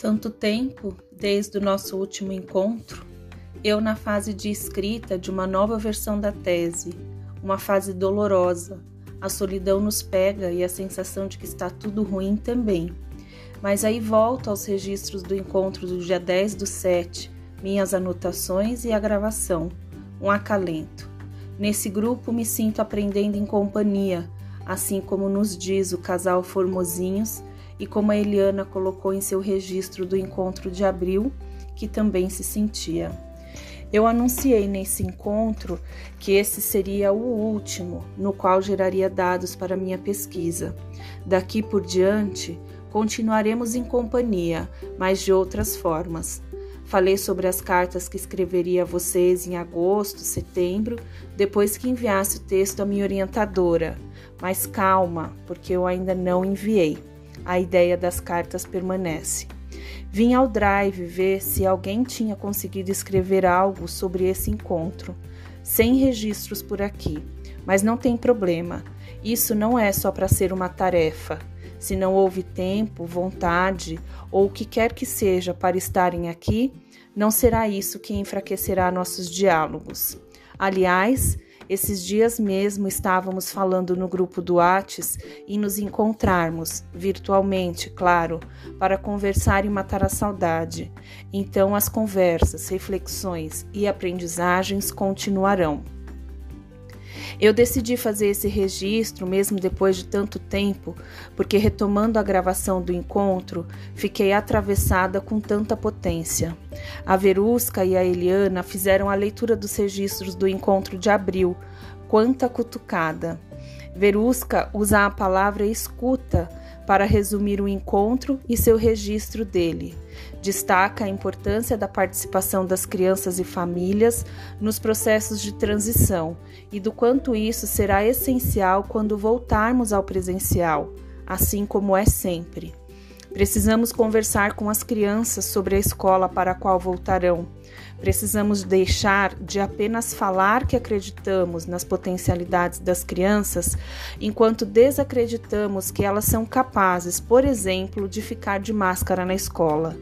Tanto tempo desde o nosso último encontro, eu na fase de escrita de uma nova versão da tese, uma fase dolorosa. A solidão nos pega e a sensação de que está tudo ruim também. Mas aí volto aos registros do encontro do dia 10 do 7, minhas anotações e a gravação, um acalento. Nesse grupo me sinto aprendendo em companhia, assim como nos diz o casal Formosinhos e como a Eliana colocou em seu registro do encontro de abril, que também se sentia. Eu anunciei nesse encontro que esse seria o último, no qual geraria dados para minha pesquisa. Daqui por diante, continuaremos em companhia, mas de outras formas. Falei sobre as cartas que escreveria a vocês em agosto, setembro, depois que enviasse o texto à minha orientadora. Mas calma, porque eu ainda não enviei a ideia das cartas permanece. Vim ao drive ver se alguém tinha conseguido escrever algo sobre esse encontro, sem registros por aqui. Mas não tem problema, isso não é só para ser uma tarefa. Se não houve tempo, vontade ou o que quer que seja para estarem aqui, não será isso que enfraquecerá nossos diálogos. Aliás, esses dias mesmo estávamos falando no grupo do Whats e nos encontrarmos, virtualmente, claro, para conversar e matar a saudade. Então as conversas, reflexões e aprendizagens continuarão. Eu decidi fazer esse registro mesmo depois de tanto tempo, porque retomando a gravação do encontro, fiquei atravessada com tanta potência. A Verusca e a Eliana fizeram a leitura dos registros do encontro de abril. Quanta cutucada! Verusca usa a palavra escuta para resumir o encontro e seu registro dele. Destaca a importância da participação das crianças e famílias nos processos de transição e do quanto isso será essencial quando voltarmos ao presencial, assim como é sempre. Precisamos conversar com as crianças sobre a escola para a qual voltarão. Precisamos deixar de apenas falar que acreditamos nas potencialidades das crianças, enquanto desacreditamos que elas são capazes, por exemplo, de ficar de máscara na escola.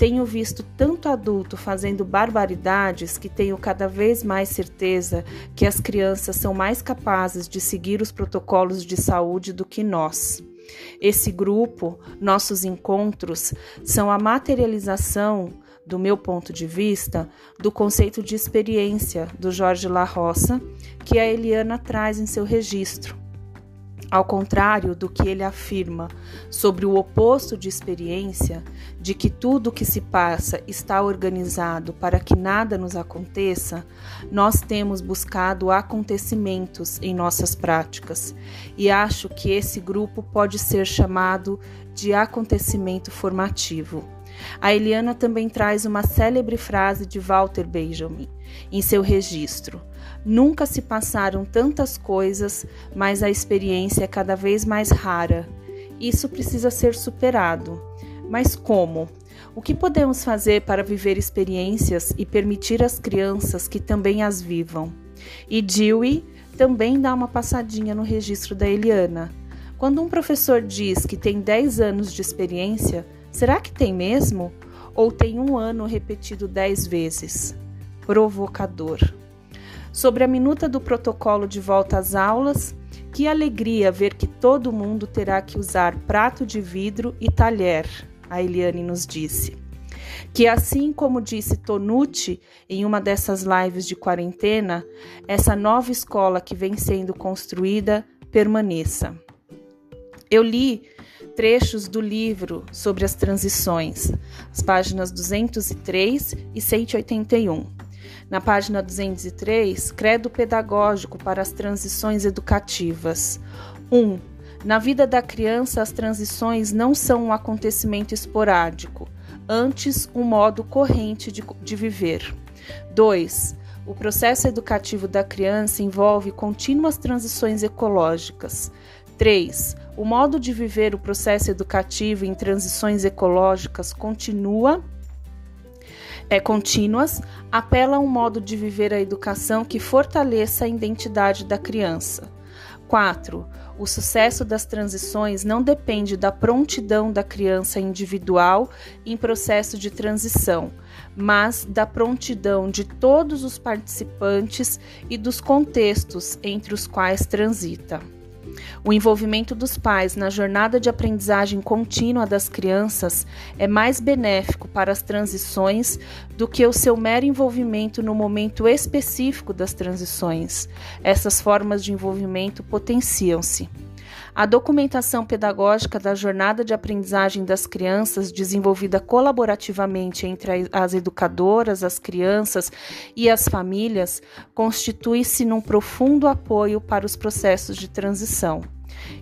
Tenho visto tanto adulto fazendo barbaridades que tenho cada vez mais certeza que as crianças são mais capazes de seguir os protocolos de saúde do que nós. Esse grupo, nossos encontros, são a materialização, do meu ponto de vista, do conceito de experiência do Jorge La Roça, que a Eliana traz em seu registro. Ao contrário do que ele afirma sobre o oposto de experiência, de que tudo o que se passa está organizado para que nada nos aconteça, nós temos buscado acontecimentos em nossas práticas e acho que esse grupo pode ser chamado de acontecimento formativo. A Eliana também traz uma célebre frase de Walter Benjamin em seu registro. Nunca se passaram tantas coisas, mas a experiência é cada vez mais rara. Isso precisa ser superado. Mas como? O que podemos fazer para viver experiências e permitir às crianças que também as vivam? E Dewey também dá uma passadinha no registro da Eliana. Quando um professor diz que tem 10 anos de experiência, será que tem mesmo? Ou tem um ano repetido 10 vezes? Provocador. Sobre a minuta do protocolo de volta às aulas, que alegria ver que todo mundo terá que usar prato de vidro e talher, a Eliane nos disse. Que assim como disse Tonucci em uma dessas lives de quarentena, essa nova escola que vem sendo construída permaneça. Eu li trechos do livro sobre as transições, as páginas 203 e 181. Na página 203, Credo Pedagógico para as Transições Educativas. 1. Um, na vida da criança, as transições não são um acontecimento esporádico, antes um modo corrente de, de viver. 2. O processo educativo da criança envolve contínuas transições ecológicas. 3. O modo de viver o processo educativo em transições ecológicas continua é, contínuas apela a um modo de viver a educação que fortaleça a identidade da criança. 4. O sucesso das transições não depende da prontidão da criança individual em processo de transição, mas da prontidão de todos os participantes e dos contextos entre os quais transita. O envolvimento dos pais na jornada de aprendizagem contínua das crianças é mais benéfico para as transições do que o seu mero envolvimento no momento específico das transições. Essas formas de envolvimento potenciam-se. A documentação pedagógica da jornada de aprendizagem das crianças, desenvolvida colaborativamente entre as educadoras, as crianças e as famílias, constitui-se num profundo apoio para os processos de transição.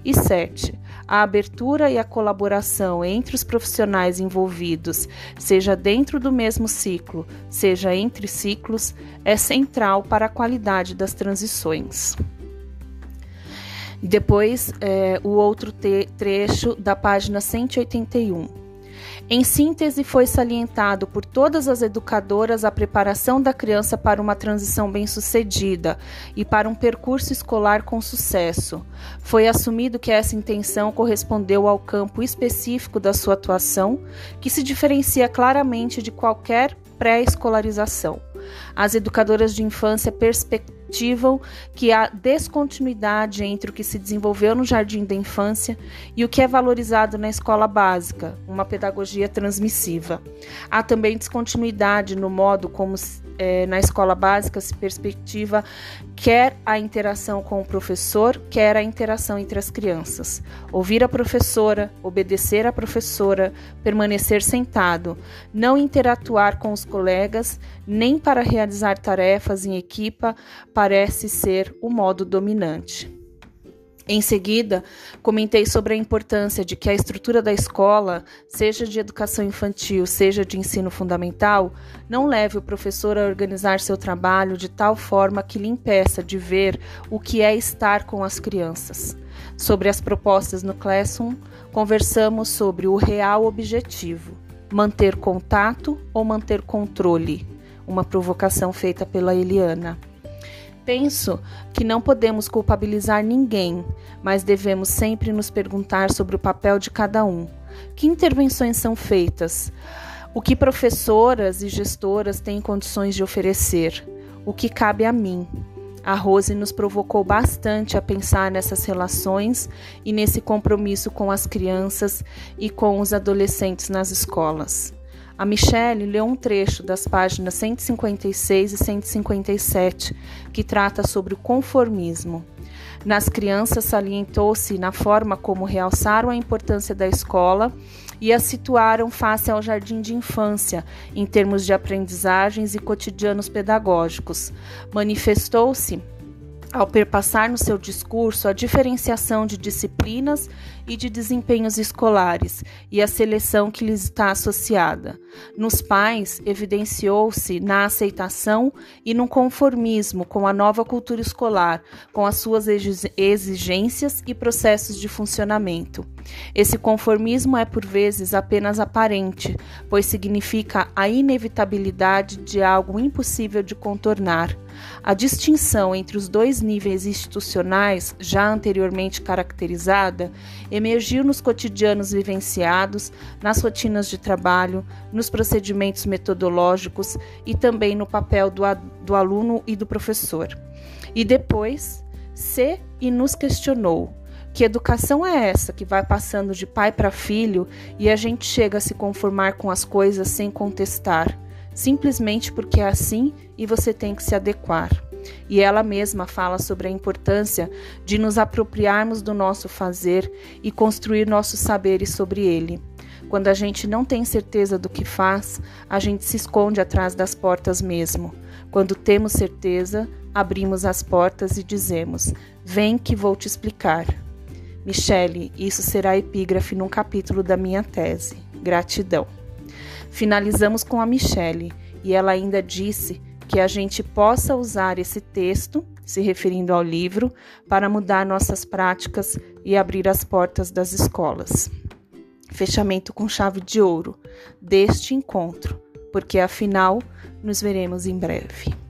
E 7. A abertura e a colaboração entre os profissionais envolvidos, seja dentro do mesmo ciclo, seja entre ciclos, é central para a qualidade das transições. Depois é, o outro trecho da página 181. Em síntese, foi salientado por todas as educadoras a preparação da criança para uma transição bem-sucedida e para um percurso escolar com sucesso. Foi assumido que essa intenção correspondeu ao campo específico da sua atuação, que se diferencia claramente de qualquer pré-escolarização. As educadoras de infância perspectivam que há descontinuidade entre o que se desenvolveu no jardim da infância e o que é valorizado na escola básica, uma pedagogia transmissiva. Há também descontinuidade no modo como é, na escola básica se perspectiva quer a interação com o professor, quer a interação entre as crianças. Ouvir a professora, obedecer à professora, permanecer sentado, não interatuar com os colegas, nem para realizar tarefas em equipa, parece ser o modo dominante. Em seguida, comentei sobre a importância de que a estrutura da escola, seja de educação infantil, seja de ensino fundamental, não leve o professor a organizar seu trabalho de tal forma que lhe impeça de ver o que é estar com as crianças. Sobre as propostas no Classroom, conversamos sobre o real objetivo: manter contato ou manter controle. Uma provocação feita pela Eliana. Penso que não podemos culpabilizar ninguém, mas devemos sempre nos perguntar sobre o papel de cada um. Que intervenções são feitas? O que professoras e gestoras têm condições de oferecer? O que cabe a mim? A Rose nos provocou bastante a pensar nessas relações e nesse compromisso com as crianças e com os adolescentes nas escolas. A Michelle leu um trecho das páginas 156 e 157, que trata sobre o conformismo. Nas crianças, salientou-se na forma como realçaram a importância da escola e a situaram face ao jardim de infância, em termos de aprendizagens e cotidianos pedagógicos. Manifestou-se ao perpassar no seu discurso a diferenciação de disciplinas e de desempenhos escolares e a seleção que lhes está associada. Nos pais, evidenciou-se na aceitação e no conformismo com a nova cultura escolar, com as suas exigências e processos de funcionamento. Esse conformismo é por vezes apenas aparente, pois significa a inevitabilidade de algo impossível de contornar. A distinção entre os dois níveis institucionais, já anteriormente caracterizada, emergiu nos cotidianos vivenciados, nas rotinas de trabalho, nos procedimentos metodológicos e também no papel do, do aluno e do professor. E depois, se e nos questionou que educação é essa que vai passando de pai para filho e a gente chega a se conformar com as coisas sem contestar, simplesmente porque é assim e você tem que se adequar? E ela mesma fala sobre a importância de nos apropriarmos do nosso fazer e construir nossos saberes sobre ele. Quando a gente não tem certeza do que faz, a gente se esconde atrás das portas mesmo. Quando temos certeza, abrimos as portas e dizemos: Vem que vou te explicar. Michele, isso será epígrafe num capítulo da minha tese. Gratidão. Finalizamos com a Michele e ela ainda disse que a gente possa usar esse texto, se referindo ao livro, para mudar nossas práticas e abrir as portas das escolas. Fechamento com chave de ouro deste encontro, porque afinal nos veremos em breve.